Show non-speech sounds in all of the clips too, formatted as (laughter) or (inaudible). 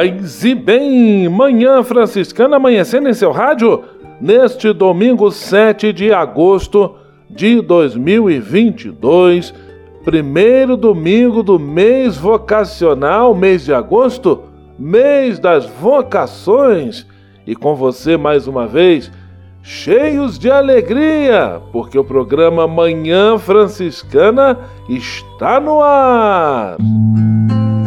Paz e bem, Manhã Franciscana amanhecendo em seu rádio neste domingo 7 de agosto de 2022, primeiro domingo do mês vocacional, mês de agosto, mês das vocações. E com você mais uma vez, cheios de alegria, porque o programa Manhã Franciscana está no ar.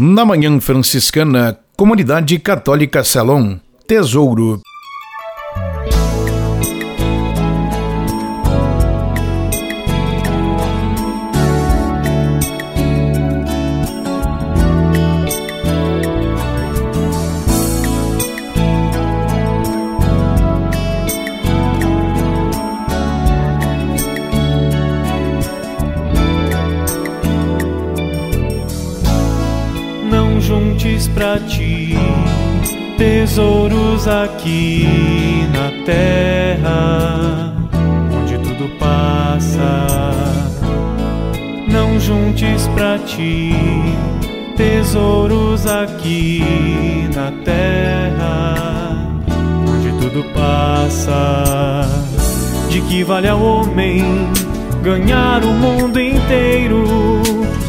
Na Manhã Franciscana, Comunidade Católica Salom, Tesouro. Aqui na terra, onde tudo passa. Não juntes pra ti tesouros aqui na terra, onde tudo passa. De que vale ao homem ganhar o mundo inteiro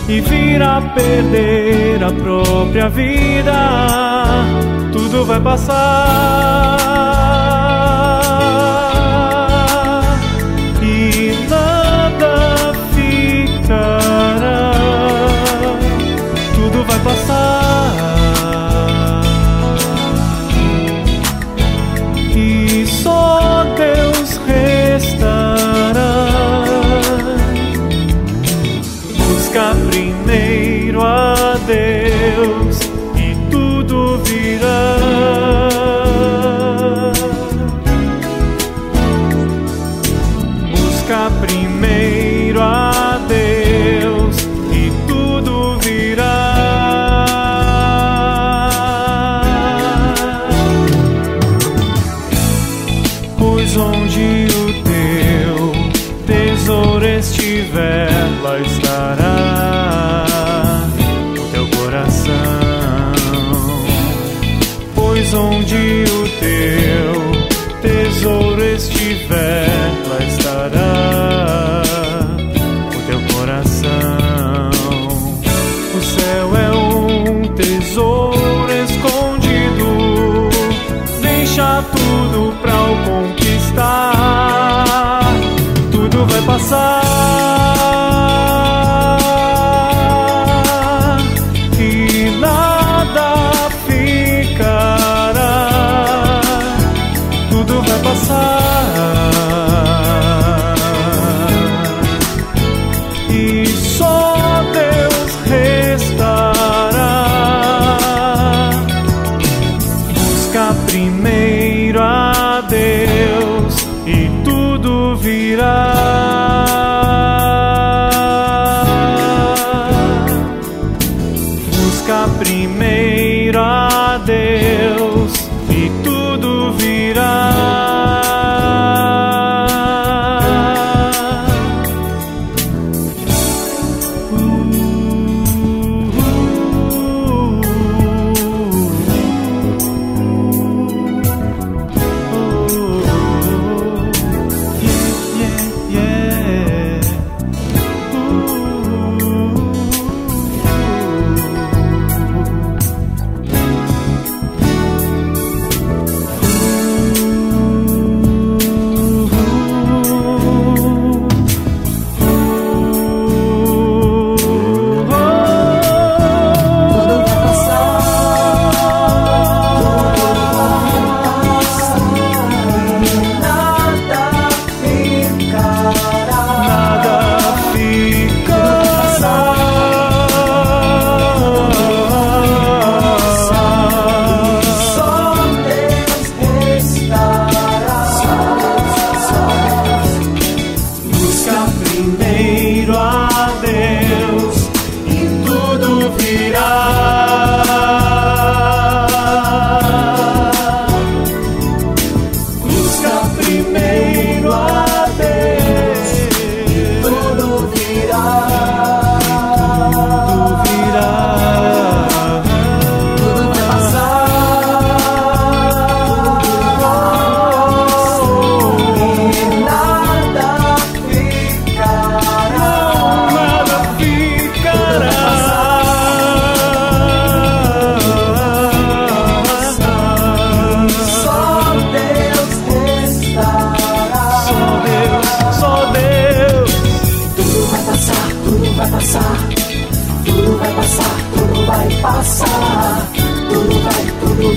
e vir a perder a própria vida? Tudo vai passar primeiro a Deus.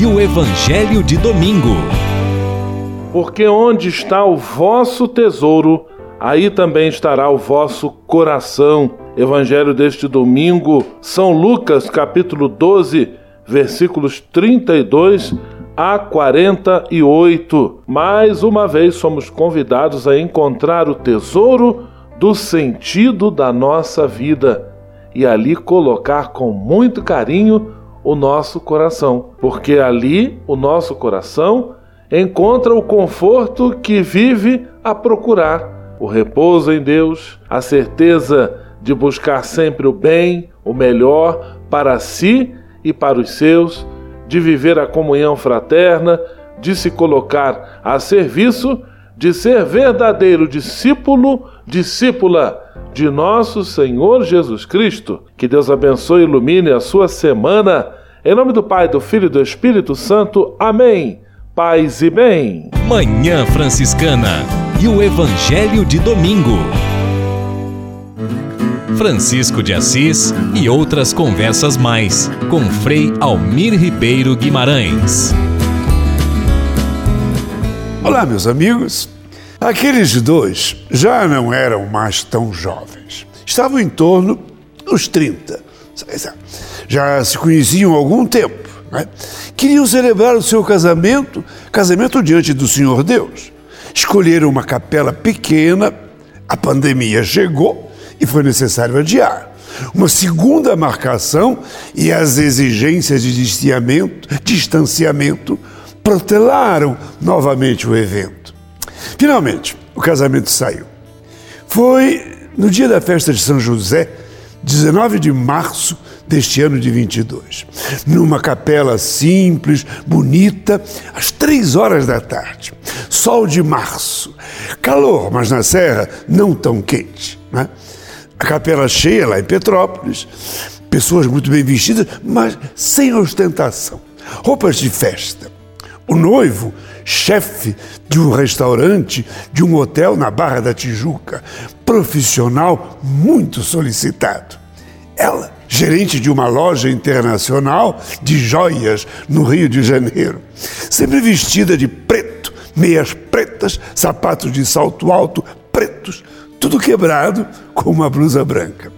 e o Evangelho de Domingo. Porque onde está o vosso tesouro, aí também estará o vosso coração. Evangelho deste domingo, São Lucas, capítulo 12, versículos 32 a 48. Mais uma vez somos convidados a encontrar o tesouro do sentido da nossa vida e ali colocar com muito carinho o nosso coração, porque ali o nosso coração encontra o conforto que vive a procurar, o repouso em Deus, a certeza de buscar sempre o bem, o melhor para si e para os seus, de viver a comunhão fraterna, de se colocar a serviço, de ser verdadeiro discípulo, discípula de nosso Senhor Jesus Cristo. Que Deus abençoe e ilumine a sua semana em nome do Pai, do Filho e do Espírito Santo. Amém. Paz e bem. Manhã Franciscana e o Evangelho de Domingo. Francisco de Assis e outras conversas mais com Frei Almir Ribeiro Guimarães. Olá, meus amigos. Aqueles dois já não eram mais tão jovens. Estavam em torno dos 30 já se conheciam há algum tempo. Né? Queriam celebrar o seu casamento, casamento diante do Senhor Deus. Escolheram uma capela pequena, a pandemia chegou e foi necessário adiar. Uma segunda marcação e as exigências de distanciamento, distanciamento protelaram novamente o evento. Finalmente, o casamento saiu. Foi no dia da festa de São José, 19 de março deste ano de 22. Numa capela simples, bonita, às três horas da tarde. Sol de março. Calor, mas na serra não tão quente. Né? A capela cheia lá em Petrópolis. Pessoas muito bem vestidas, mas sem ostentação. Roupas de festa. O noivo, chefe de um restaurante, de um hotel na Barra da Tijuca, profissional muito solicitado. Ela, gerente de uma loja internacional de joias no Rio de Janeiro, sempre vestida de preto, meias pretas, sapatos de salto alto pretos, tudo quebrado com uma blusa branca.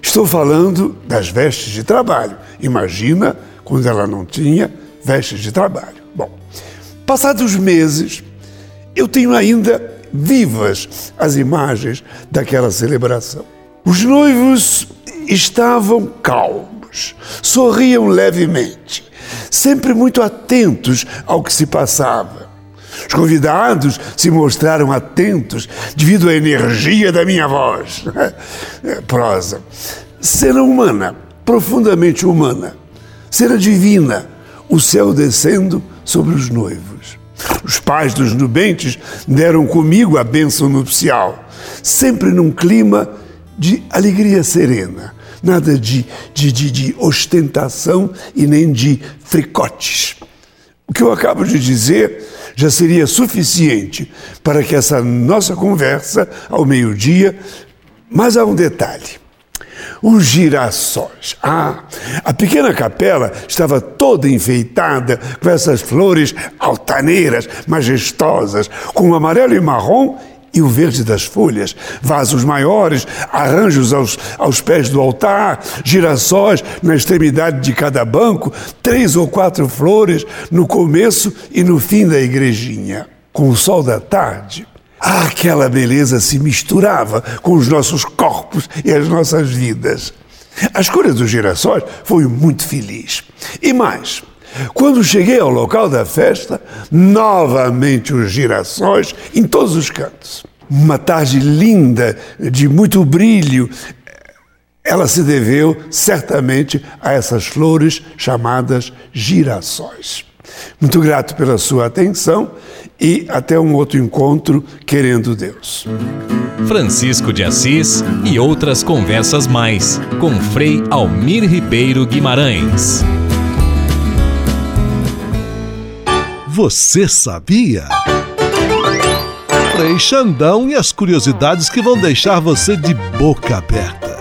Estou falando das vestes de trabalho. Imagina quando ela não tinha vestes de trabalho. Bom, passados meses, eu tenho ainda vivas as imagens daquela celebração. Os noivos estavam calmos, sorriam levemente, sempre muito atentos ao que se passava. Os convidados se mostraram atentos devido à energia da minha voz. (laughs) Prosa. Cena humana, profundamente humana. Cena divina, o céu descendo sobre os noivos. Os pais dos nubentes deram comigo a bênção nupcial, sempre num clima de alegria serena, nada de, de, de, de ostentação e nem de fricotes. O que eu acabo de dizer já seria suficiente para que essa nossa conversa ao meio-dia, mas há um detalhe. Os girassóis. Ah, a pequena capela estava toda enfeitada com essas flores altaneiras, majestosas, com amarelo e marrom e o verde das folhas, vasos maiores, arranjos aos, aos pés do altar, girassóis na extremidade de cada banco, três ou quatro flores no começo e no fim da igrejinha. Com o sol da tarde, aquela beleza se misturava com os nossos corpos e as nossas vidas. A escolha dos girassóis foi muito feliz. E mais, quando cheguei ao local da festa, novamente os girassóis em todos os cantos. Uma tarde linda, de muito brilho. Ela se deveu certamente a essas flores chamadas girassóis. Muito grato pela sua atenção e até um outro encontro, querendo Deus. Francisco de Assis e outras conversas mais com Frei Almir Ribeiro Guimarães. Você sabia? Frei Xandão e as curiosidades que vão deixar você de boca aberta.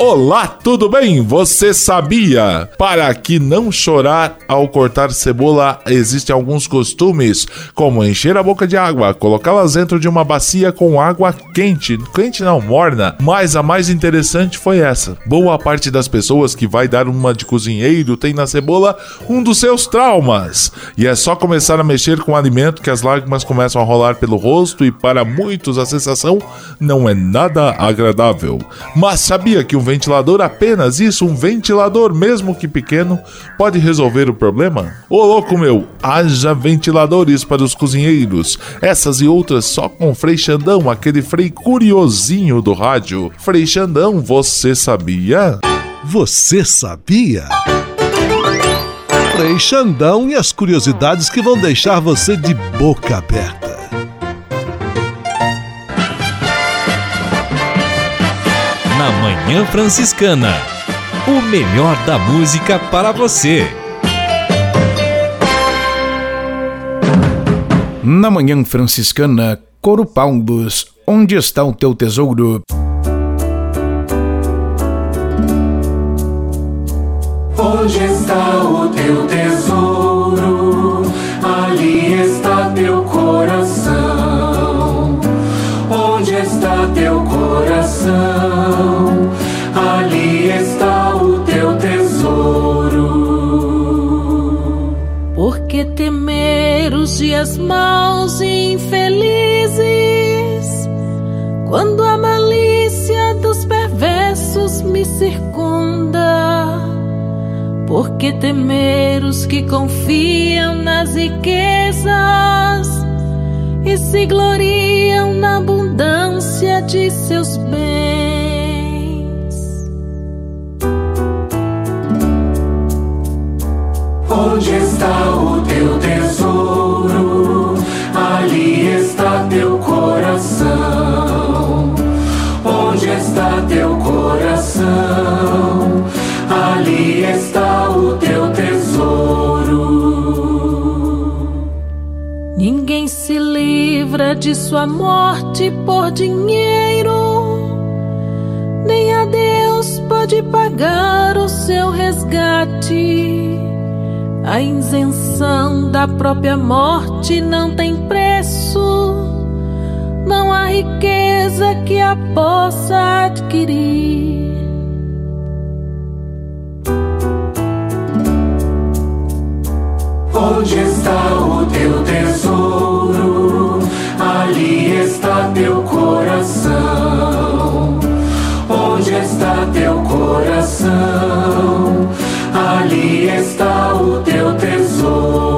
Olá, tudo bem? Você sabia? Para que não chorar ao cortar cebola, existem alguns costumes, como encher a boca de água, colocá-las dentro de uma bacia com água quente, quente não, morna. Mas a mais interessante foi essa. Boa parte das pessoas que vai dar uma de cozinheiro tem na cebola um dos seus traumas. E é só começar a mexer com o alimento que as lágrimas começam a rolar pelo rosto e para muitos a sensação não é nada agradável. Mas sabia que um ventilador apenas isso, um ventilador, mesmo que pequeno, pode resolver o problema? Ô louco meu, haja ventiladores para os cozinheiros. Essas e outras só com Frei Xandão, aquele Frei curiosinho do rádio. Frei Xandão, você sabia? Você sabia? Frei Xandão e as curiosidades que vão deixar você de boca aberta. Na Manhã Franciscana. O melhor da música para você. Na Manhã Franciscana, Corupalmbos, onde está o teu tesouro? Onde está o teu tesouro? Ali está teu coração. Teu coração? Ali está o teu tesouro. Por que temer os dias maus e infelizes? Quando a malícia dos perversos me circunda. Por que temer os que confiam nas riquezas e se gloriam na abundância seus bens. Onde está o teu tesouro? Ali está teu coração. Onde está teu coração? Ali está o teu tesouro. Ninguém se livra de sua morte por dinheiro Pode pagar o seu resgate. A isenção da própria morte não tem preço, não há riqueza que a possa adquirir. Onde está o teu tesouro? Ali está teu coração? Ali está o teu tesouro.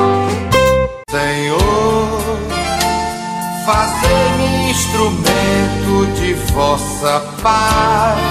Vossa paz.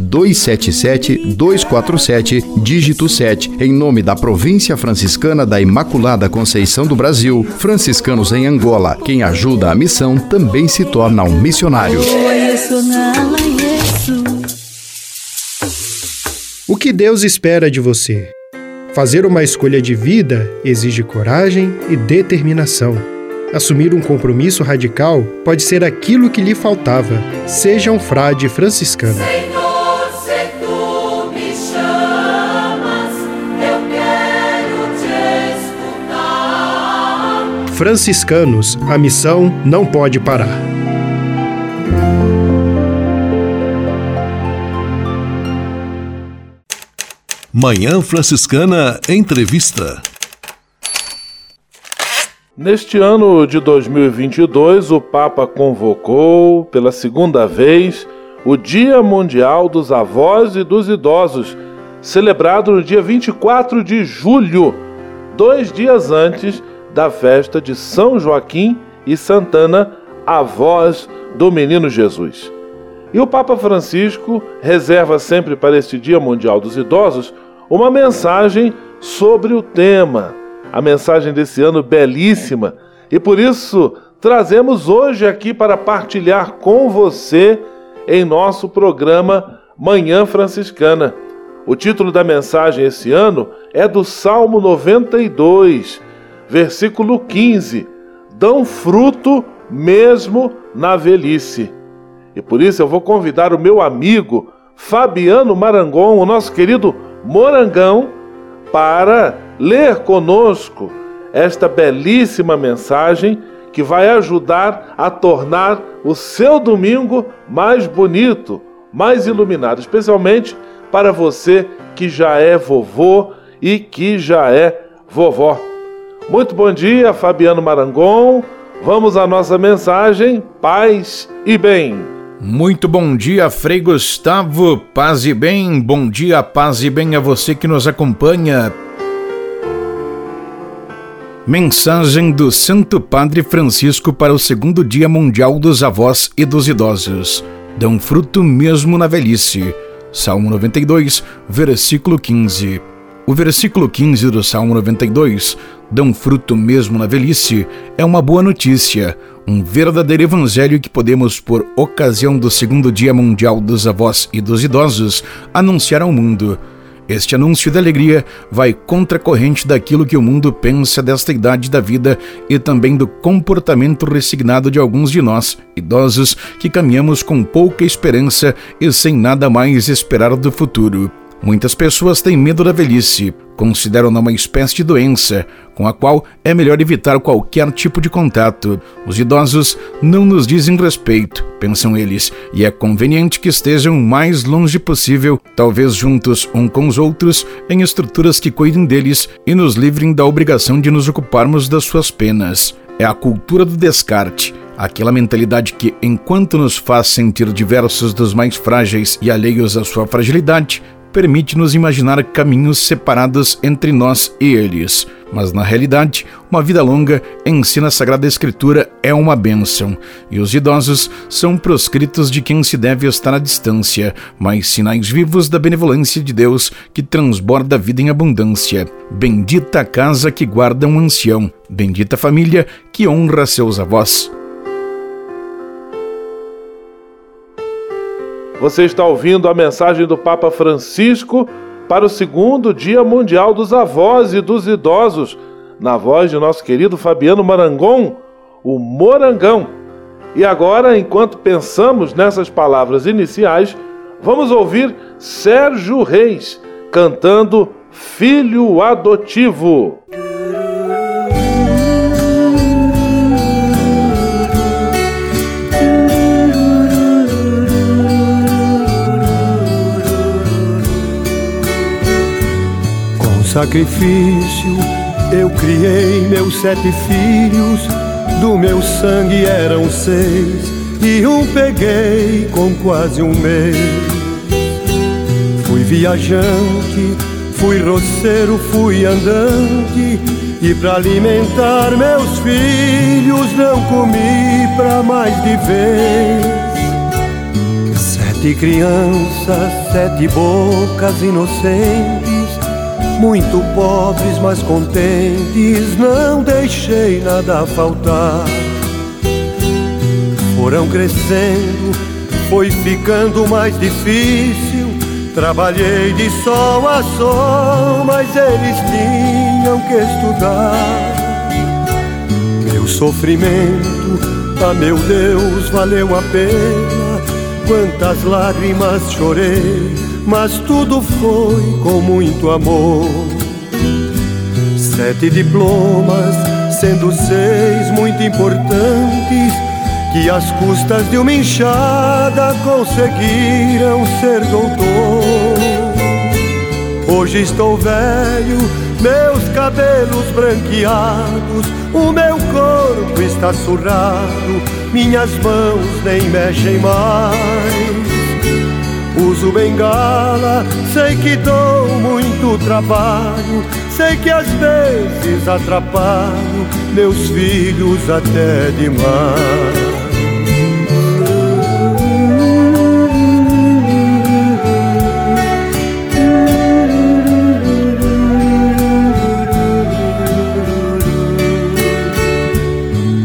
277-247, dígito 7, em nome da Província Franciscana da Imaculada Conceição do Brasil, franciscanos em Angola. Quem ajuda a missão também se torna um missionário. O que Deus espera de você? Fazer uma escolha de vida exige coragem e determinação. Assumir um compromisso radical pode ser aquilo que lhe faltava. Seja um frade franciscano. Franciscanos, a missão não pode parar. Manhã Franciscana Entrevista. Neste ano de 2022, o Papa convocou pela segunda vez o Dia Mundial dos Avós e dos Idosos, celebrado no dia 24 de julho, dois dias antes da festa de São Joaquim e Santana, avós do Menino Jesus. E o Papa Francisco reserva sempre para este Dia Mundial dos Idosos uma mensagem sobre o tema. A mensagem desse ano belíssima e por isso trazemos hoje aqui para partilhar com você em nosso programa Manhã Franciscana. O título da mensagem esse ano é do Salmo 92, versículo 15: Dão fruto mesmo na velhice. E por isso eu vou convidar o meu amigo Fabiano Marangon, o nosso querido Morangão, para ler conosco esta belíssima mensagem que vai ajudar a tornar o seu domingo mais bonito, mais iluminado, especialmente para você que já é vovô e que já é vovó. Muito bom dia, Fabiano Marangon. Vamos à nossa mensagem, paz e bem. Muito bom dia, Frei Gustavo. Paz e bem. Bom dia, paz e bem a você que nos acompanha Mensagem do Santo Padre Francisco para o segundo Dia Mundial dos Avós e dos Idosos. Dão fruto mesmo na velhice. Salmo 92, versículo 15. O versículo 15 do Salmo 92, dão fruto mesmo na velhice, é uma boa notícia, um verdadeiro evangelho que podemos, por ocasião do segundo Dia Mundial dos Avós e dos Idosos, anunciar ao mundo. Este anúncio de alegria vai contra a corrente daquilo que o mundo pensa desta idade da vida e também do comportamento resignado de alguns de nós, idosos, que caminhamos com pouca esperança e sem nada mais esperar do futuro. Muitas pessoas têm medo da velhice, consideram-na uma espécie de doença, com a qual é melhor evitar qualquer tipo de contato. Os idosos não nos dizem respeito, pensam eles, e é conveniente que estejam o mais longe possível, talvez juntos um com os outros, em estruturas que cuidem deles e nos livrem da obrigação de nos ocuparmos das suas penas. É a cultura do descarte. Aquela mentalidade que, enquanto nos faz sentir diversos dos mais frágeis e alheios à sua fragilidade, permite-nos imaginar caminhos separados entre nós e eles. Mas na realidade, uma vida longa, ensina a Sagrada Escritura, é uma bênção, e os idosos são proscritos de quem se deve estar à distância, mas sinais vivos da benevolência de Deus que transborda a vida em abundância. Bendita a casa que guarda um ancião, bendita a família que honra seus avós. Você está ouvindo a mensagem do Papa Francisco para o segundo Dia Mundial dos Avós e dos Idosos, na voz de nosso querido Fabiano Marangon, o Morangão. E agora, enquanto pensamos nessas palavras iniciais, vamos ouvir Sérgio Reis cantando Filho Adotivo. Sacrifício eu criei meus sete filhos, do meu sangue eram seis, e um peguei com quase um mês. Fui viajante, fui roceiro, fui andante, e para alimentar meus filhos não comi pra mais de vez. Sete crianças, sete bocas inocentes muito pobres, mas contentes, não deixei nada faltar. Foram crescendo, foi ficando mais difícil. Trabalhei de sol a sol, mas eles tinham que estudar. Meu sofrimento, ah meu Deus, valeu a pena. Quantas lágrimas chorei mas tudo foi com muito amor. Sete diplomas, sendo seis muito importantes, que às custas de uma enxada conseguiram ser doutor. Hoje estou velho, meus cabelos branqueados, o meu corpo está surrado, minhas mãos nem mexem mais. Uso bengala, sei que dou muito trabalho, sei que às vezes atrapalho meus filhos até demais.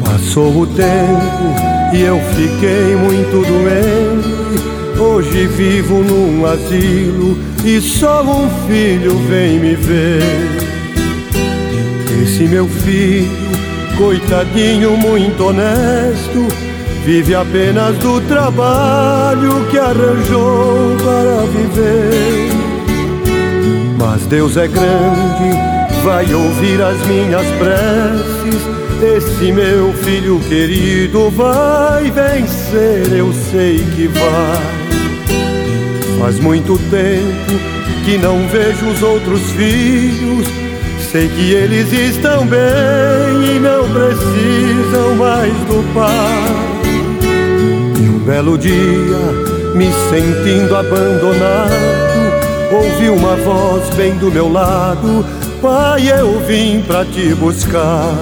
Passou o tempo e eu fiquei muito doente Hoje vivo num asilo e só um filho vem me ver. Esse meu filho, coitadinho, muito honesto, vive apenas do trabalho que arranjou para viver. Mas Deus é grande, vai ouvir as minhas preces. Esse meu filho querido vai vencer, eu sei que vai. Faz muito tempo que não vejo os outros filhos. Sei que eles estão bem e não precisam mais do pai. E um belo dia, me sentindo abandonado, ouvi uma voz bem do meu lado: Pai, eu vim pra te buscar.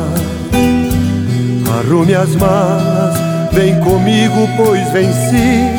Arrume as malas, vem comigo, pois venci.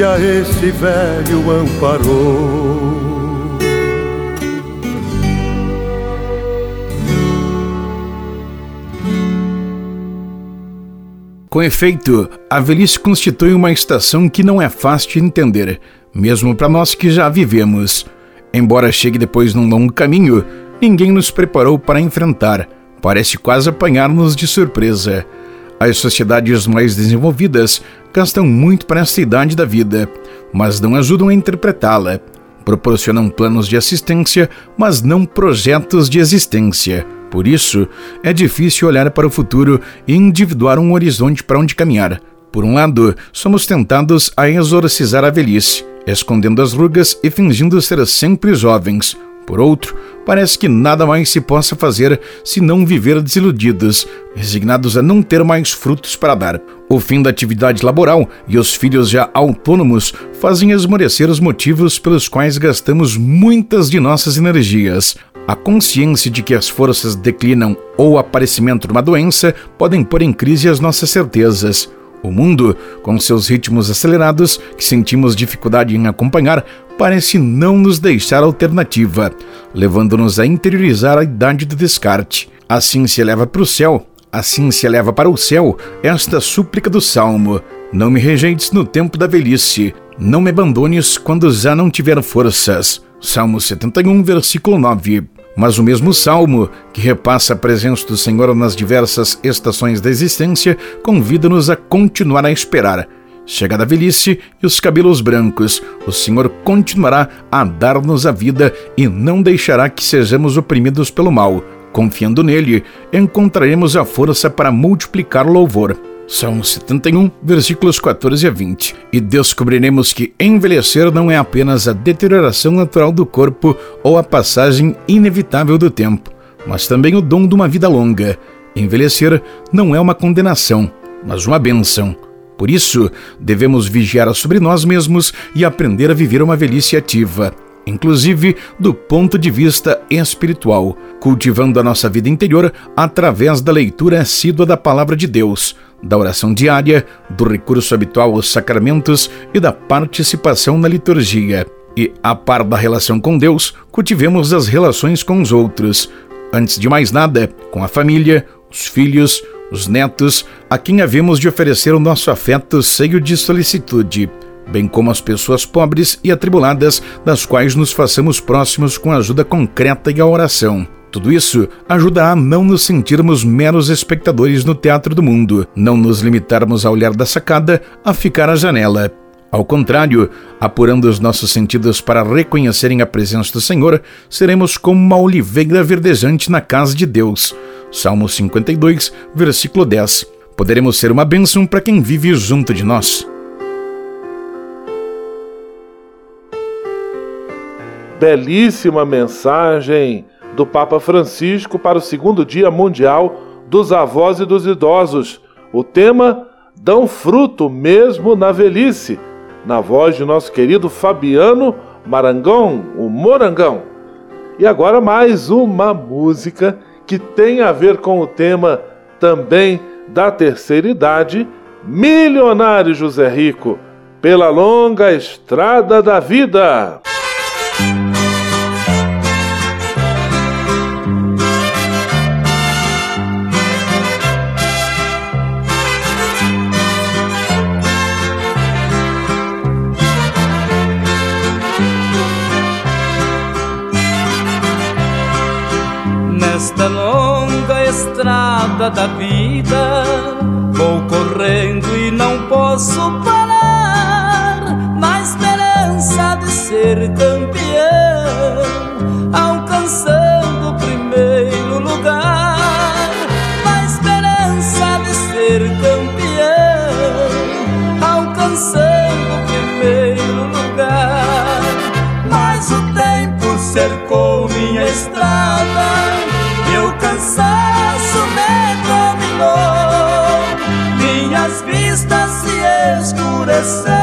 que a esse velho amparou. Com efeito, a velhice constitui uma estação que não é fácil de entender, mesmo para nós que já vivemos. Embora chegue depois num longo caminho, ninguém nos preparou para enfrentar. Parece quase apanhar-nos de surpresa. As sociedades mais desenvolvidas gastam muito para esta idade da vida, mas não ajudam a interpretá-la. Proporcionam planos de assistência, mas não projetos de existência. Por isso, é difícil olhar para o futuro e individuar um horizonte para onde caminhar. Por um lado, somos tentados a exorcizar a velhice, escondendo as rugas e fingindo ser sempre jovens. Por outro, parece que nada mais se possa fazer se não viver desiludidos, resignados a não ter mais frutos para dar. O fim da atividade laboral e os filhos já autônomos fazem esmorecer os motivos pelos quais gastamos muitas de nossas energias. A consciência de que as forças declinam ou o aparecimento de uma doença podem pôr em crise as nossas certezas. O mundo, com seus ritmos acelerados, que sentimos dificuldade em acompanhar, parece não nos deixar alternativa, levando-nos a interiorizar a idade do descarte. Assim se eleva para o céu, assim se eleva para o céu esta súplica do Salmo: Não me rejeites no tempo da velhice, não me abandones quando já não tiver forças. Salmo 71, versículo 9 mas o mesmo salmo, que repassa a presença do Senhor nas diversas estações da existência, convida-nos a continuar a esperar. Chegada a velhice e os cabelos brancos, o Senhor continuará a dar-nos a vida e não deixará que sejamos oprimidos pelo mal. Confiando nele, encontraremos a força para multiplicar o louvor. Salmo 71, versículos 14 a 20. E descobriremos que envelhecer não é apenas a deterioração natural do corpo ou a passagem inevitável do tempo, mas também o dom de uma vida longa. Envelhecer não é uma condenação, mas uma bênção. Por isso, devemos vigiar sobre nós mesmos e aprender a viver uma velhice ativa inclusive do ponto de vista espiritual, cultivando a nossa vida interior através da leitura assídua da Palavra de Deus, da oração diária, do recurso habitual aos sacramentos e da participação na liturgia. E, a par da relação com Deus, cultivemos as relações com os outros. Antes de mais nada, com a família, os filhos, os netos, a quem havemos de oferecer o nosso afeto cheio de solicitude, bem como as pessoas pobres e atribuladas, das quais nos façamos próximos com ajuda concreta e a oração. Tudo isso ajuda a não nos sentirmos meros espectadores no teatro do mundo, não nos limitarmos a olhar da sacada, a ficar à janela. Ao contrário, apurando os nossos sentidos para reconhecerem a presença do Senhor, seremos como uma oliveira verdejante na casa de Deus. Salmo 52, versículo 10. Poderemos ser uma bênção para quem vive junto de nós. Belíssima mensagem do Papa Francisco para o segundo Dia Mundial dos Avós e dos Idosos. O tema Dão fruto mesmo na velhice, na voz de nosso querido Fabiano Marangão, o Morangão. E agora mais uma música que tem a ver com o tema também da terceira idade, Milionário José Rico, pela longa estrada da vida. Nesta longa estrada da vida, vou correndo e não posso parar, escurecer.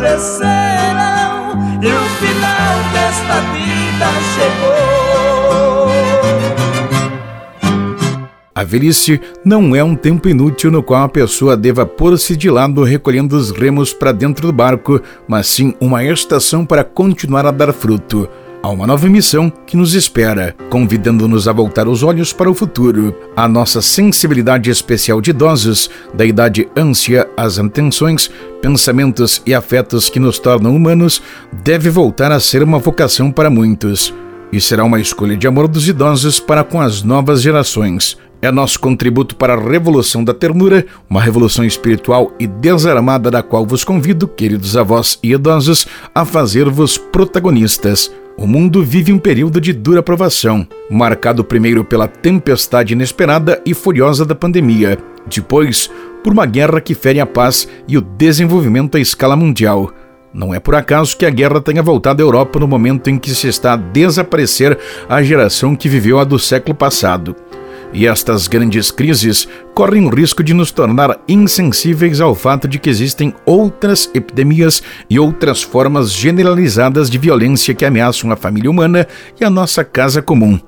Escureceram e o final desta vida chegou. A velhice não é um tempo inútil no qual a pessoa deva pôr-se de lado recolhendo os remos para dentro do barco, mas sim uma estação para continuar a dar fruto. Há uma nova missão que nos espera, convidando-nos a voltar os olhos para o futuro. A nossa sensibilidade especial de idosos, da idade ânsia às intenções, pensamentos e afetos que nos tornam humanos, deve voltar a ser uma vocação para muitos. E será uma escolha de amor dos idosos para com as novas gerações. É nosso contributo para a revolução da ternura, uma revolução espiritual e desarmada da qual vos convido, queridos avós e idosos, a fazer-vos protagonistas. O mundo vive um período de dura provação, marcado primeiro pela tempestade inesperada e furiosa da pandemia, depois por uma guerra que fere a paz e o desenvolvimento à escala mundial. Não é por acaso que a guerra tenha voltado à Europa no momento em que se está a desaparecer a geração que viveu a do século passado. E estas grandes crises correm o risco de nos tornar insensíveis ao fato de que existem outras epidemias e outras formas generalizadas de violência que ameaçam a família humana e a nossa casa comum.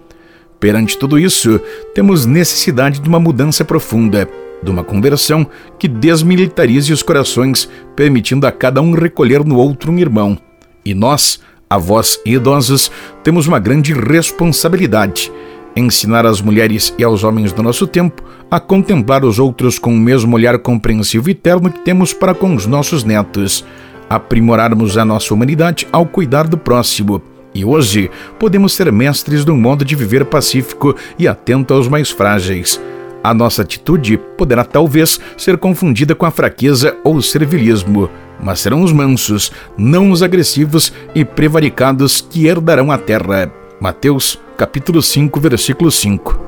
Perante tudo isso, temos necessidade de uma mudança profunda, de uma conversão que desmilitarize os corações, permitindo a cada um recolher no outro um irmão. E nós, avós e idosos, temos uma grande responsabilidade ensinar às mulheres e aos homens do nosso tempo a contemplar os outros com o mesmo olhar compreensivo e terno que temos para com os nossos netos, aprimorarmos a nossa humanidade ao cuidar do próximo. E hoje podemos ser mestres de um modo de viver pacífico e atento aos mais frágeis. A nossa atitude poderá talvez ser confundida com a fraqueza ou servilismo, mas serão os mansos, não os agressivos e prevaricados que herdarão a terra. Mateus, capítulo 5, versículo 5.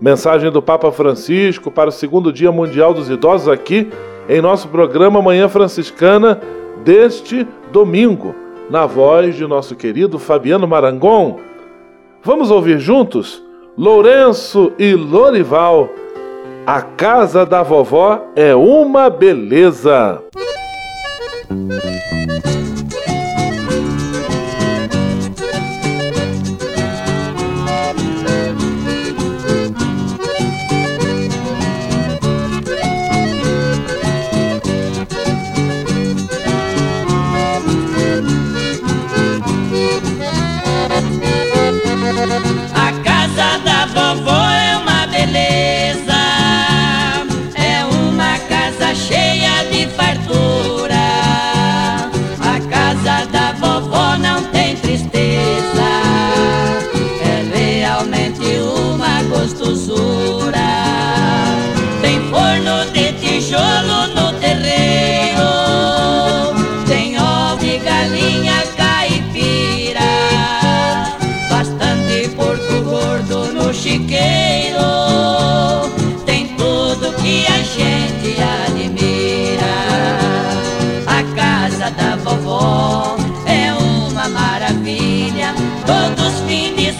Mensagem do Papa Francisco para o segundo Dia Mundial dos Idosos aqui em nosso programa Manhã Franciscana deste domingo, na voz de nosso querido Fabiano Marangon. Vamos ouvir juntos Lourenço e Lorival. A casa da vovó é uma beleza. A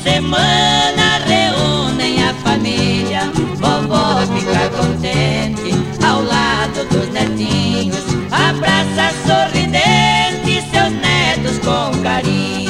semana reúnem a família. Vovó fica contente ao lado dos netinhos. Abraça sorridente seus netos com carinho.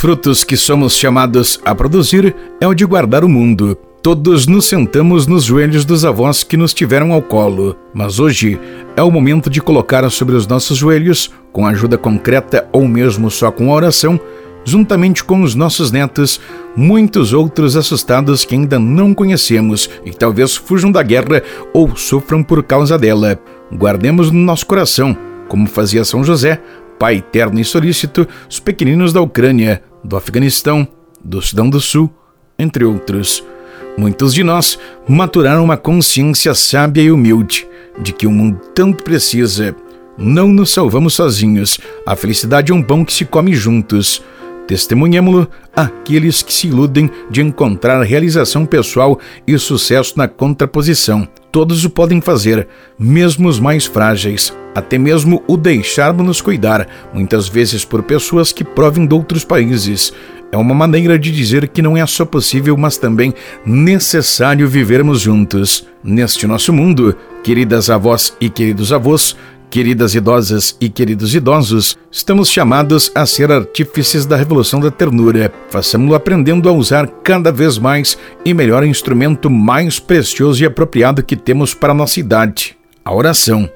Frutos que somos chamados a produzir é o de guardar o mundo. Todos nos sentamos nos joelhos dos avós que nos tiveram ao colo, mas hoje é o momento de colocar sobre os nossos joelhos, com ajuda concreta ou mesmo só com a oração, juntamente com os nossos netos, muitos outros assustados que ainda não conhecemos e talvez fujam da guerra ou sofram por causa dela. Guardemos no nosso coração, como fazia São José, pai eterno e solícito, os pequeninos da Ucrânia, do Afeganistão, do Sudão do Sul, entre outros. Muitos de nós maturaram uma consciência sábia e humilde de que o mundo tanto precisa. Não nos salvamos sozinhos. A felicidade é um pão que se come juntos. Testemunhemo-lo àqueles que se iludem de encontrar realização pessoal e sucesso na contraposição. Todos o podem fazer, mesmo os mais frágeis. Até mesmo o deixarmos-nos cuidar, muitas vezes por pessoas que provem de outros países. É uma maneira de dizer que não é só possível, mas também necessário vivermos juntos. Neste nosso mundo, queridas avós e queridos avós, queridas idosas e queridos idosos, estamos chamados a ser artífices da revolução da ternura. Façamos-lo aprendendo a usar cada vez mais e melhor o instrumento mais precioso e apropriado que temos para a nossa idade, a oração.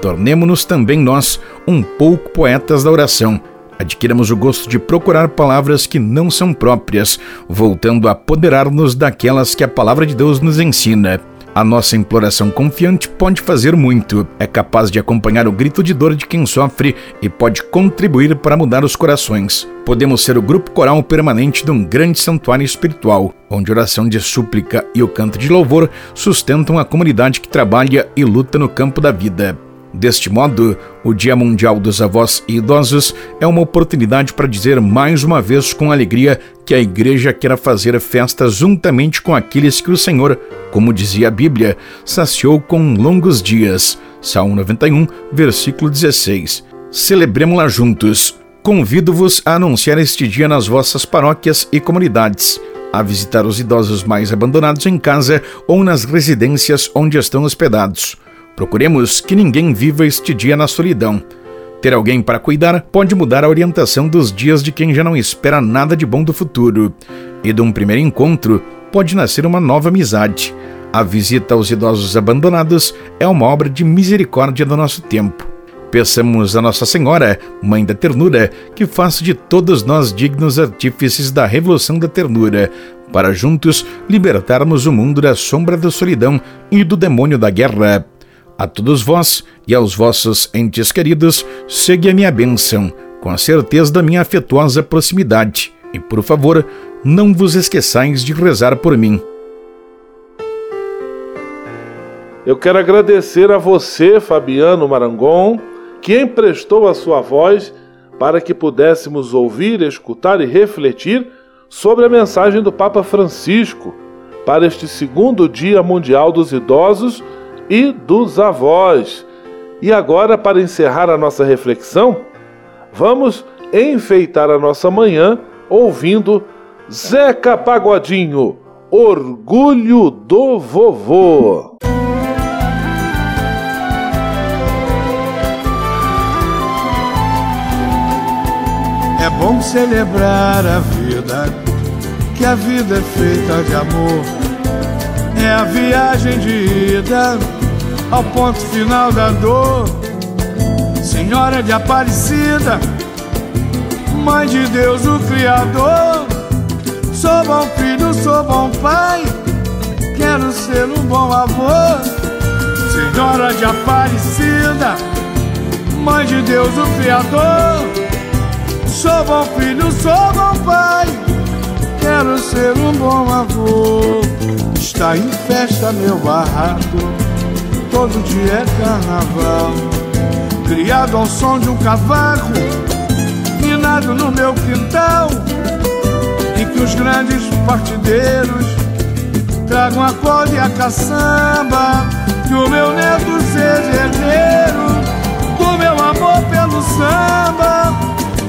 Tornemo-nos também nós um pouco poetas da oração adquiramos o gosto de procurar palavras que não são próprias, voltando a apoderar-nos daquelas que a palavra de Deus nos ensina. A nossa imploração confiante pode fazer muito, é capaz de acompanhar o grito de dor de quem sofre e pode contribuir para mudar os corações. Podemos ser o grupo coral permanente de um grande santuário espiritual, onde oração de súplica e o canto de louvor sustentam a comunidade que trabalha e luta no campo da vida. Deste modo, o Dia Mundial dos Avós e Idosos é uma oportunidade para dizer mais uma vez com alegria que a Igreja quer fazer festa juntamente com aqueles que o Senhor, como dizia a Bíblia, saciou com longos dias. Salmo 91, versículo 16. Celebremos-la juntos. Convido-vos a anunciar este dia nas vossas paróquias e comunidades a visitar os idosos mais abandonados em casa ou nas residências onde estão hospedados. Procuremos que ninguém viva este dia na solidão. Ter alguém para cuidar pode mudar a orientação dos dias de quem já não espera nada de bom do futuro. E de um primeiro encontro pode nascer uma nova amizade. A visita aos idosos abandonados é uma obra de misericórdia do nosso tempo. Peçamos a Nossa Senhora, Mãe da Ternura, que faça de todos nós dignos artífices da revolução da ternura, para juntos libertarmos o mundo da sombra da solidão e do demônio da guerra. A todos vós e aos vossos entes queridos, segue a minha bênção, com a certeza da minha afetuosa proximidade. E, por favor, não vos esqueçais de rezar por mim. Eu quero agradecer a você, Fabiano Marangon, que emprestou a sua voz para que pudéssemos ouvir, escutar e refletir sobre a mensagem do Papa Francisco para este segundo Dia Mundial dos Idosos e dos avós. E agora, para encerrar a nossa reflexão, vamos enfeitar a nossa manhã ouvindo Zeca Pagodinho, Orgulho do Vovô. É bom celebrar a vida, que a vida é feita de amor é a viagem de ida ao ponto final da dor. Senhora de Aparecida, Mãe de Deus, o Criador. Sou bom filho, sou bom pai, quero ser um bom avô. Senhora de Aparecida, Mãe de Deus, o Criador. Sou bom filho, sou bom pai, quero ser um bom avô. Está em festa meu barraco, todo dia é carnaval. Criado ao som de um cavaco, minado no meu quintal. E que os grandes partideiros tragam a corda e a caçamba. Que o meu neto seja herdeiro do meu amor pelo samba.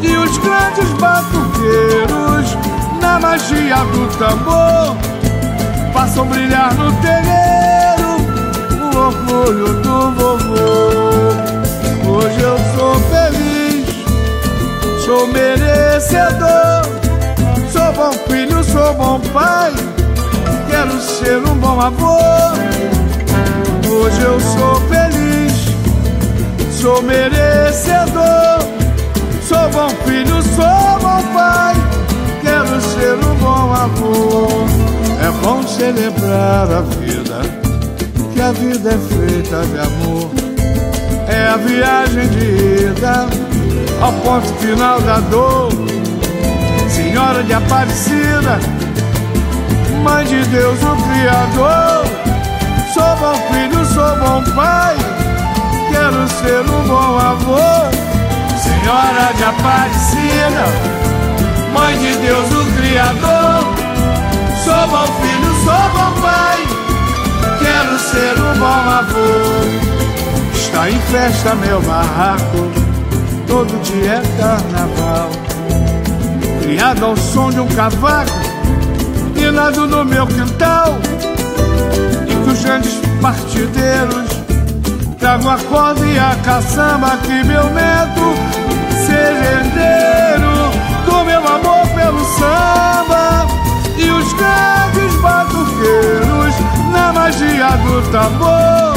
E os grandes batuqueiros na magia do tambor façam brilhar no terreiro do vovô. Hoje eu sou feliz, sou merecedor. Sou bom filho, sou bom pai. Quero ser um bom avô. Hoje eu sou feliz, sou merecedor. Sou bom filho, sou bom pai. Quero ser um bom avô. É bom celebrar a vida, a vida é feita de amor. É a viagem de ida ao ponto final da dor. Senhora de Aparecida, Mãe de Deus, o Criador. Sou bom filho, sou bom pai, quero ser um bom avô. Senhora de Aparecida, Mãe de Deus, o Criador. Sou bom filho, sou bom pai, quero ser um bom avô. Está em festa meu barraco, todo dia é carnaval. Criado ao som de um cavaco, minado no meu quintal. E que os grandes partideiros tragam a corda e a caçamba que meu neto seja herdeiro do meu amor pelo samba. E os grandes na magia do tambor.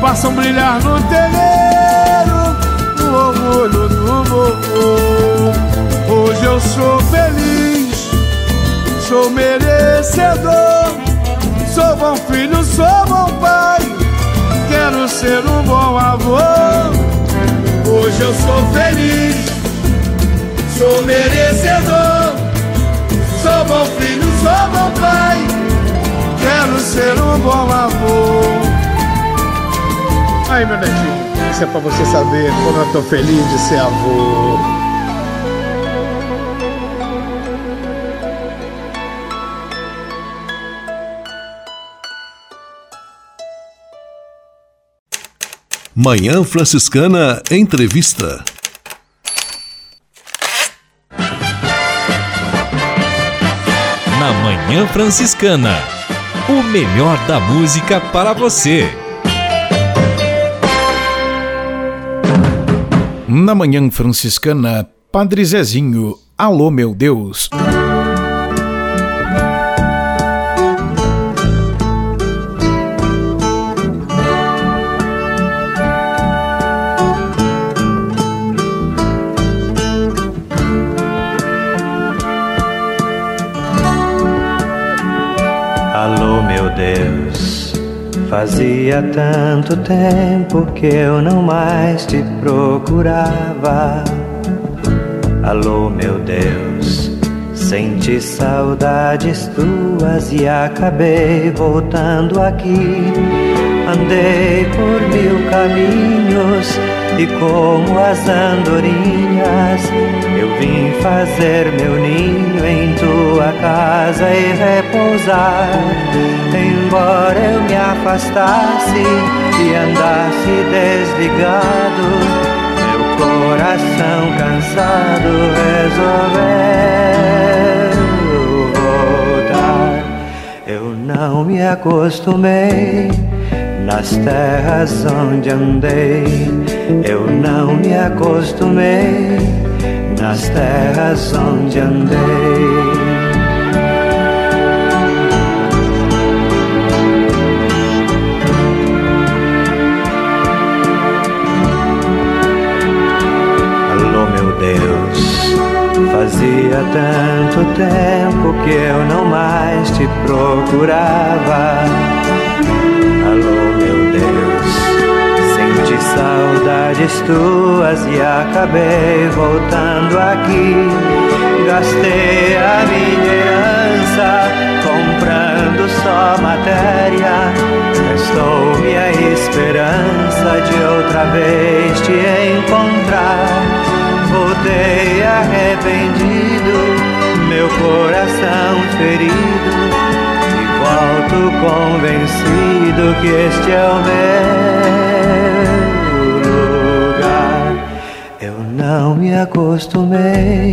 Façam brilhar no terreiro No orgulho do vovô Hoje eu sou feliz Sou merecedor. Sou bom filho, sou bom pai Quero ser um bom avô. Hoje eu sou feliz Sou merecedor. Sou bom filho, sou bom pai. Quero ser um bom avô. Aí, meu netinho, isso é pra você saber como eu tô feliz de ser avô. Manhã Franciscana Entrevista. Na Manhã Franciscana. O melhor da música para você. Na Manhã Franciscana, Padre Zezinho, Alô meu Deus. Fazia tanto tempo que eu não mais te procurava. Alô, meu Deus, senti saudades tuas e acabei voltando aqui. Andei por mil caminhos e como as andorinhas eu vim fazer meu ninho em tua casa e repousar. Embora eu me afastasse e andasse desligado, meu coração cansado resolveu voltar. Eu não me acostumei nas terras onde andei, eu não me acostumei nas terras onde andei. Alô, meu Deus, fazia tanto tempo que eu não mais te procurava. Senti saudades tuas e acabei voltando aqui. Gastei a minha herança comprando só matéria. Restou-me a esperança de outra vez te encontrar. Voltei arrependido, meu coração ferido. Volto convencido que este é o meu. Eu não me acostumei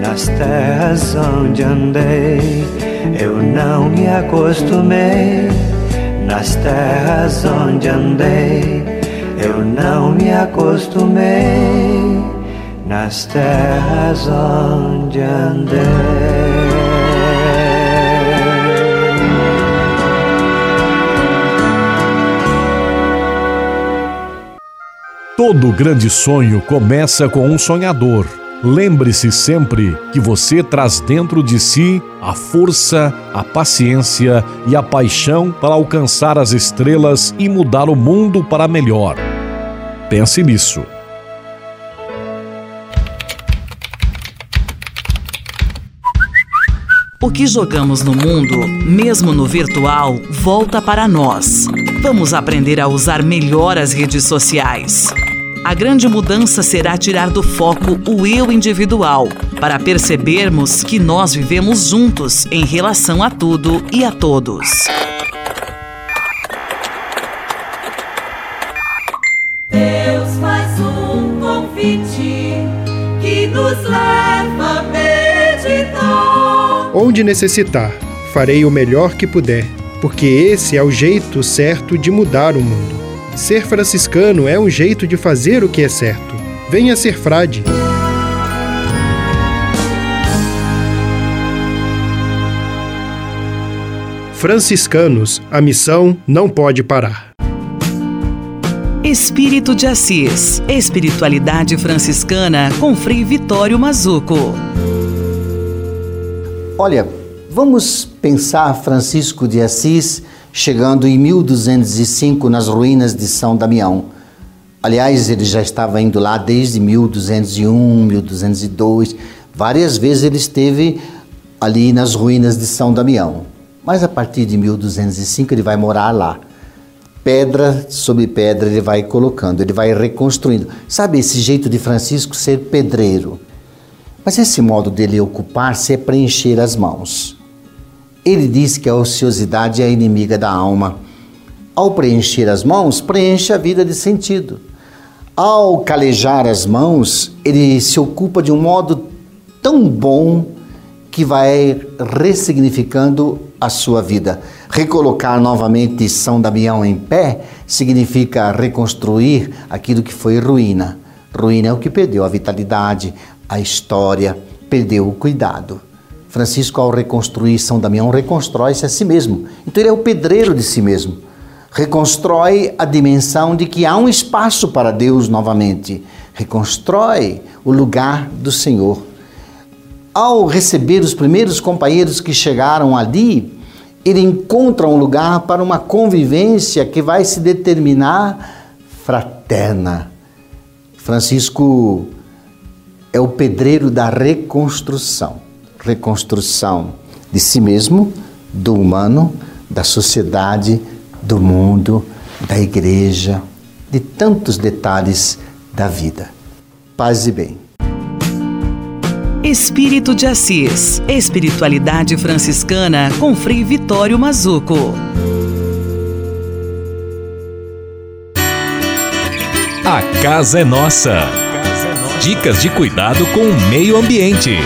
nas terras onde andei. Eu não me acostumei nas terras onde andei. Eu não me acostumei nas terras onde andei. Todo grande sonho começa com um sonhador. Lembre-se sempre que você traz dentro de si a força, a paciência e a paixão para alcançar as estrelas e mudar o mundo para melhor. Pense nisso. O que jogamos no mundo, mesmo no virtual, volta para nós. Vamos aprender a usar melhor as redes sociais. A grande mudança será tirar do foco o eu individual, para percebermos que nós vivemos juntos em relação a tudo e a todos. Deus faz um convite que nos leva a meditar. Onde necessitar, farei o melhor que puder, porque esse é o jeito certo de mudar o mundo. Ser franciscano é um jeito de fazer o que é certo. Venha ser frade. Franciscanos, a missão não pode parar. Espírito de Assis, Espiritualidade Franciscana com Frei Vitório Mazuco. Olha, vamos pensar Francisco de Assis chegando em 1205 nas ruínas de São Damião. Aliás, ele já estava indo lá desde 1201, 1202. Várias vezes ele esteve ali nas ruínas de São Damião. Mas a partir de 1205 ele vai morar lá. Pedra sobre pedra ele vai colocando, ele vai reconstruindo. Sabe esse jeito de Francisco ser pedreiro? Mas esse modo dele ocupar-se é preencher as mãos. Ele diz que a ociosidade é a inimiga da alma. Ao preencher as mãos, preenche a vida de sentido. Ao calejar as mãos, ele se ocupa de um modo tão bom que vai ressignificando a sua vida. Recolocar novamente São Damião em pé significa reconstruir aquilo que foi ruína. Ruína é o que perdeu a vitalidade, a história, perdeu o cuidado. Francisco, ao reconstruir São Damião, reconstrói-se a si mesmo. Então, ele é o pedreiro de si mesmo. Reconstrói a dimensão de que há um espaço para Deus novamente. Reconstrói o lugar do Senhor ao receber os primeiros companheiros que chegaram ali, ele encontra um lugar para uma convivência que vai se determinar fraterna. Francisco é o pedreiro da reconstrução reconstrução de si mesmo, do humano, da sociedade, do mundo, da igreja, de tantos detalhes da vida. Paz e bem. Espírito de Assis, Espiritualidade Franciscana com Frei Vitório Mazuco. A casa é nossa. Dicas de cuidado com o meio ambiente.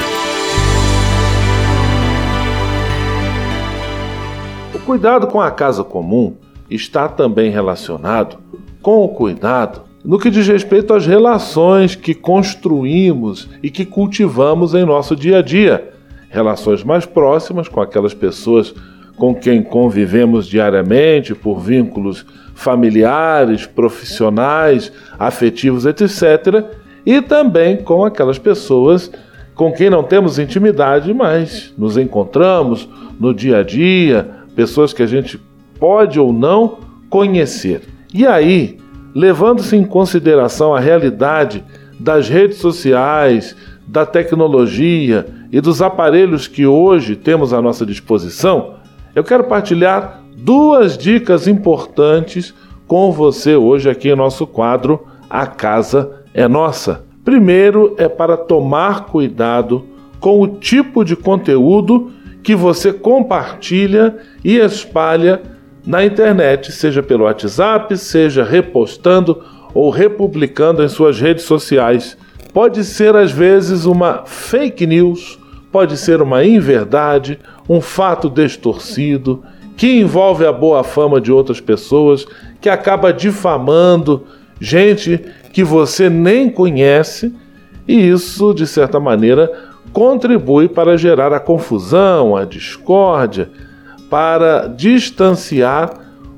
Cuidado com a casa comum está também relacionado com o cuidado no que diz respeito às relações que construímos e que cultivamos em nosso dia a dia. Relações mais próximas com aquelas pessoas com quem convivemos diariamente por vínculos familiares, profissionais, afetivos, etc. E também com aquelas pessoas com quem não temos intimidade, mas nos encontramos no dia a dia, pessoas que a gente pode ou não conhecer. E aí, levando-se em consideração a realidade das redes sociais, da tecnologia e dos aparelhos que hoje temos à nossa disposição, eu quero partilhar duas dicas importantes com você hoje aqui em nosso quadro A Casa é Nossa. Primeiro é para tomar cuidado com o tipo de conteúdo que você compartilha e espalha na internet, seja pelo WhatsApp, seja repostando ou republicando em suas redes sociais. Pode ser às vezes uma fake news, pode ser uma inverdade, um fato distorcido que envolve a boa fama de outras pessoas, que acaba difamando gente que você nem conhece E isso, de certa maneira, contribui para gerar a confusão, a discórdia, para distanciar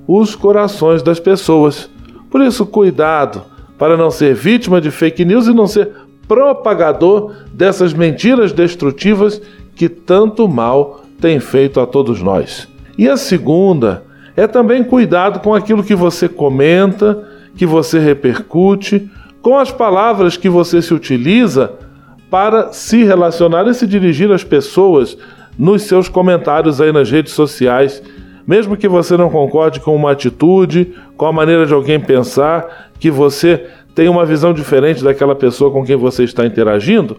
os corações das pessoas. Por isso, cuidado para não ser vítima de fake news e não ser propagador dessas mentiras destrutivas que tanto mal têm feito a todos nós. E a segunda é também cuidado com aquilo que você comenta, que você repercute, com as palavras que você se utiliza para se relacionar e se dirigir às pessoas nos seus comentários aí nas redes sociais. Mesmo que você não concorde com uma atitude, com a maneira de alguém pensar, que você tem uma visão diferente daquela pessoa com quem você está interagindo,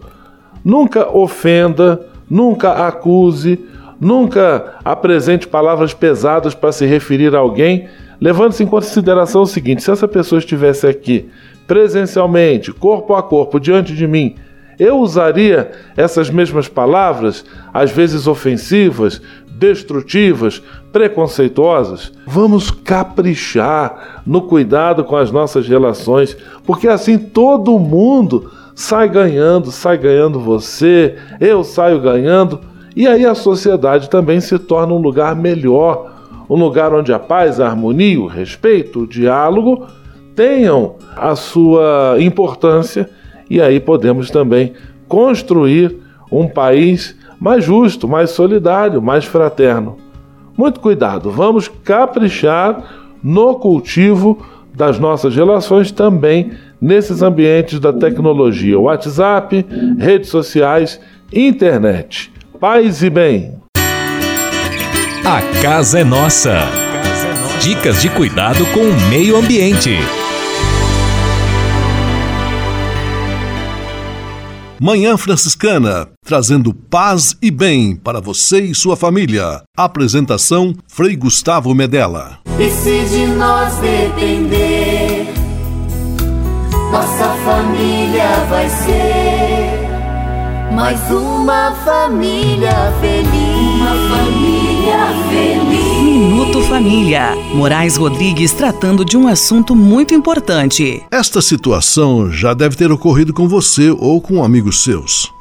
nunca ofenda, nunca acuse, nunca apresente palavras pesadas para se referir a alguém, levando-se em consideração o seguinte: se essa pessoa estivesse aqui presencialmente, corpo a corpo, diante de mim, eu usaria essas mesmas palavras, às vezes ofensivas, destrutivas, preconceituosas. Vamos caprichar no cuidado com as nossas relações, porque assim todo mundo sai ganhando, sai ganhando você, eu saio ganhando, e aí a sociedade também se torna um lugar melhor, um lugar onde a paz, a harmonia, o respeito, o diálogo tenham a sua importância e aí podemos também construir um país mais justo, mais solidário, mais fraterno. Muito cuidado, vamos caprichar no cultivo das nossas relações também nesses ambientes da tecnologia, WhatsApp, redes sociais, internet. Paz e bem. A casa é nossa. Dicas de cuidado com o meio ambiente. Manhã Franciscana, trazendo paz e bem para você e sua família. Apresentação Frei Gustavo Medella. E se de nós depender, nossa família vai ser mais uma família feliz. Uma família feliz. Minuto Família. Moraes Rodrigues tratando de um assunto muito importante. Esta situação já deve ter ocorrido com você ou com amigos seus.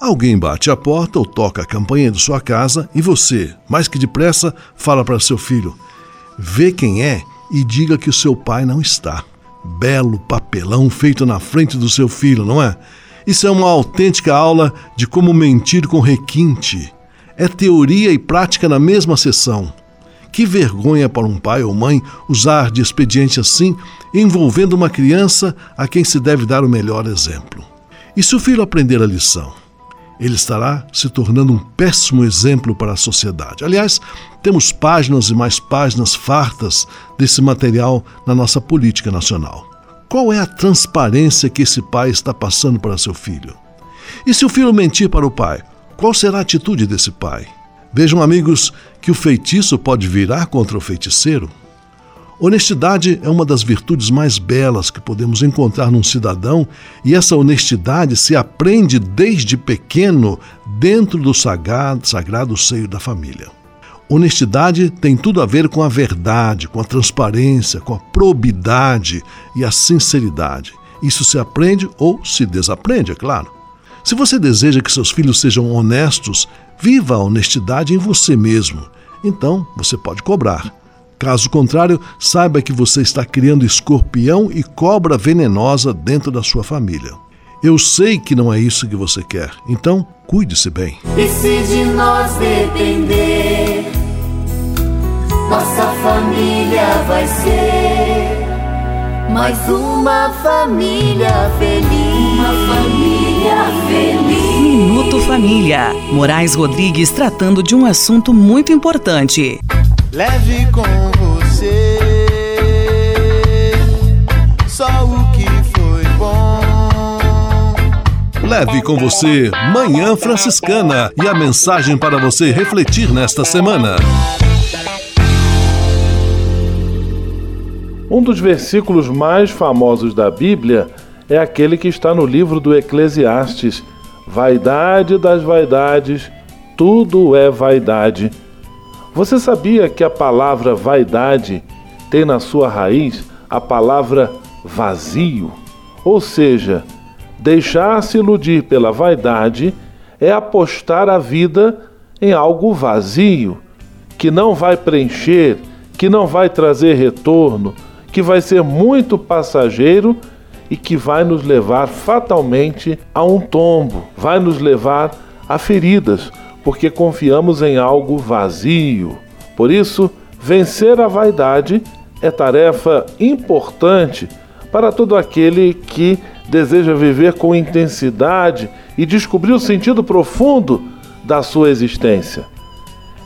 Alguém bate a porta ou toca a campanha de sua casa e você, mais que depressa, fala para seu filho: vê quem é e diga que o seu pai não está. Belo papelão feito na frente do seu filho, não é? Isso é uma autêntica aula de como mentir com requinte. É teoria e prática na mesma sessão. Que vergonha para um pai ou mãe usar de expediente assim, envolvendo uma criança a quem se deve dar o melhor exemplo. E se o filho aprender a lição? Ele estará se tornando um péssimo exemplo para a sociedade. Aliás, temos páginas e mais páginas fartas desse material na nossa política nacional. Qual é a transparência que esse pai está passando para seu filho? E se o filho mentir para o pai, qual será a atitude desse pai? Vejam, amigos, que o feitiço pode virar contra o feiticeiro. Honestidade é uma das virtudes mais belas que podemos encontrar num cidadão, e essa honestidade se aprende desde pequeno dentro do sagrado, sagrado seio da família. Honestidade tem tudo a ver com a verdade, com a transparência, com a probidade e a sinceridade. Isso se aprende ou se desaprende, é claro. Se você deseja que seus filhos sejam honestos, viva a honestidade em você mesmo. Então você pode cobrar. Caso contrário, saiba que você está criando escorpião e cobra venenosa dentro da sua família. Eu sei que não é isso que você quer, então cuide-se bem. E se de nós depender, nossa família vai ser mais uma família feliz. Uma família feliz. Minuto Família. Moraes Rodrigues tratando de um assunto muito importante. Leve com você só o que foi bom. Leve com você Manhã Franciscana e a mensagem para você refletir nesta semana. Um dos versículos mais famosos da Bíblia é aquele que está no livro do Eclesiastes. Vaidade das vaidades, tudo é vaidade. Você sabia que a palavra vaidade tem na sua raiz a palavra vazio? Ou seja, Deixar-se iludir pela vaidade é apostar a vida em algo vazio, que não vai preencher, que não vai trazer retorno, que vai ser muito passageiro e que vai nos levar fatalmente a um tombo, vai nos levar a feridas, porque confiamos em algo vazio. Por isso, vencer a vaidade é tarefa importante para todo aquele que deseja viver com intensidade e descobrir o sentido profundo da sua existência.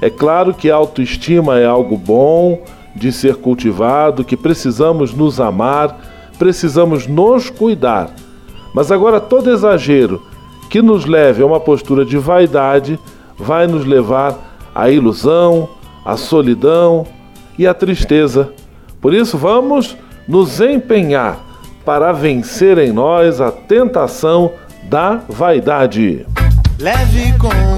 É claro que a autoestima é algo bom de ser cultivado, que precisamos nos amar, precisamos nos cuidar. Mas agora todo exagero que nos leve a uma postura de vaidade vai nos levar à ilusão, à solidão e à tristeza. Por isso, vamos nos empenhar para vencer em nós a tentação da vaidade. Leve com